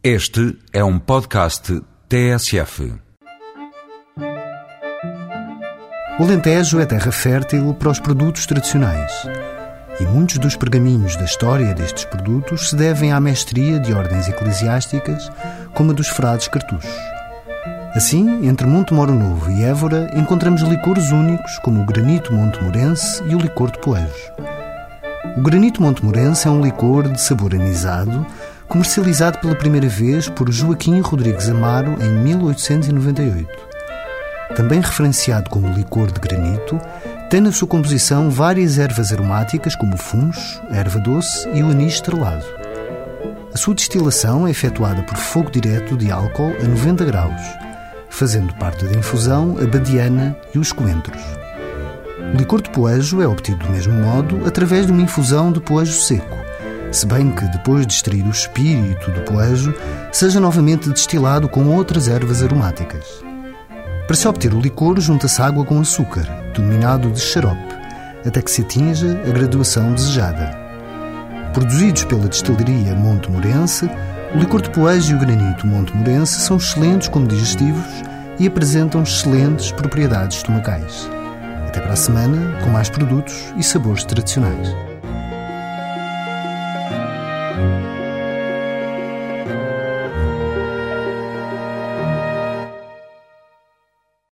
Este é um podcast TSF. O Alentejo é terra fértil para os produtos tradicionais. E muitos dos pergaminhos da história destes produtos se devem à mestria de ordens eclesiásticas, como a dos frades cartuchos. Assim, entre Monte Moro Novo e Évora, encontramos licores únicos como o granito montemorense e o licor de poejo. O granito montemorense é um licor de sabor anisado comercializado pela primeira vez por Joaquim Rodrigues Amaro em 1898. Também referenciado como licor de granito, tem na sua composição várias ervas aromáticas como funcho, erva doce e o anis estrelado. A sua destilação é efetuada por fogo direto de álcool a 90 graus, fazendo parte da infusão a badiana e os coentros. O licor de poejo é obtido do mesmo modo através de uma infusão de poejo seco, se bem que, depois de extrair o espírito do poejo, seja novamente destilado com outras ervas aromáticas. Para se obter o licor, junta-se água com açúcar, denominado de xarope, até que se atinja a graduação desejada. Produzidos pela destilaria Monte Morense, o licor de poejo e o granito Monte Morense são excelentes como digestivos e apresentam excelentes propriedades estomacais. Até para a semana, com mais produtos e sabores tradicionais.